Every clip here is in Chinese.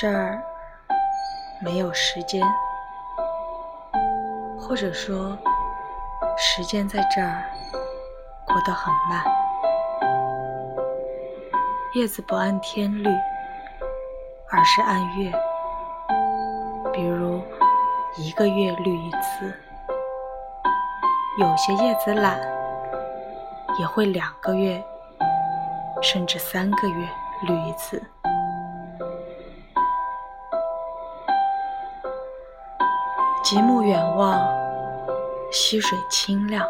这儿没有时间，或者说，时间在这儿过得很慢。叶子不按天绿，而是按月，比如一个月绿一次。有些叶子懒，也会两个月，甚至三个月绿一次。极目远望，溪水清亮，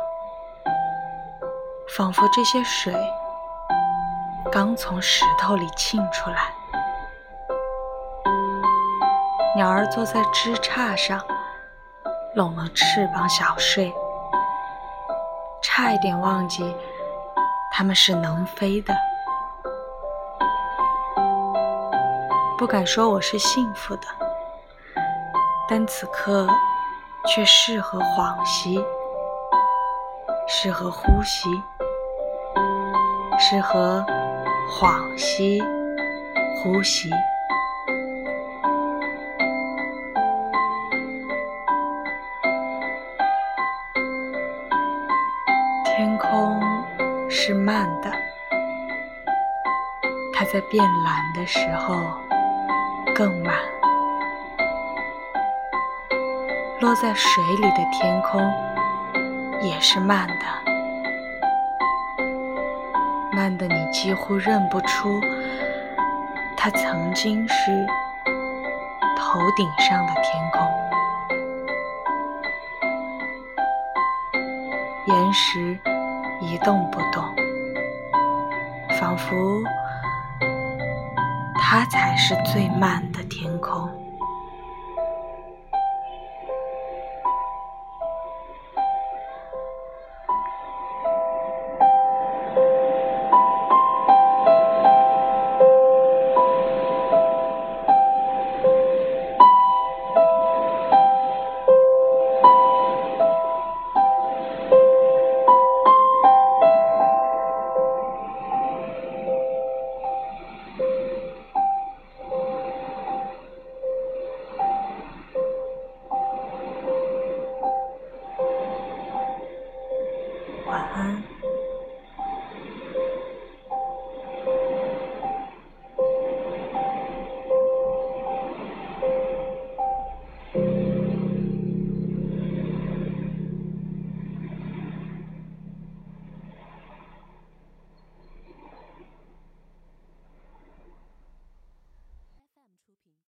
仿佛这些水刚从石头里沁出来。鸟儿坐在枝杈上，拢了翅膀小睡，差一点忘记它们是能飞的。不敢说我是幸福的，但此刻。却适合恍兮，适合呼吸，适合恍兮呼吸。天空是慢的，它在变蓝的时候落在水里的天空也是慢的，慢的你几乎认不出它曾经是头顶上的天空。岩石一动不动，仿佛它才是最慢的天空。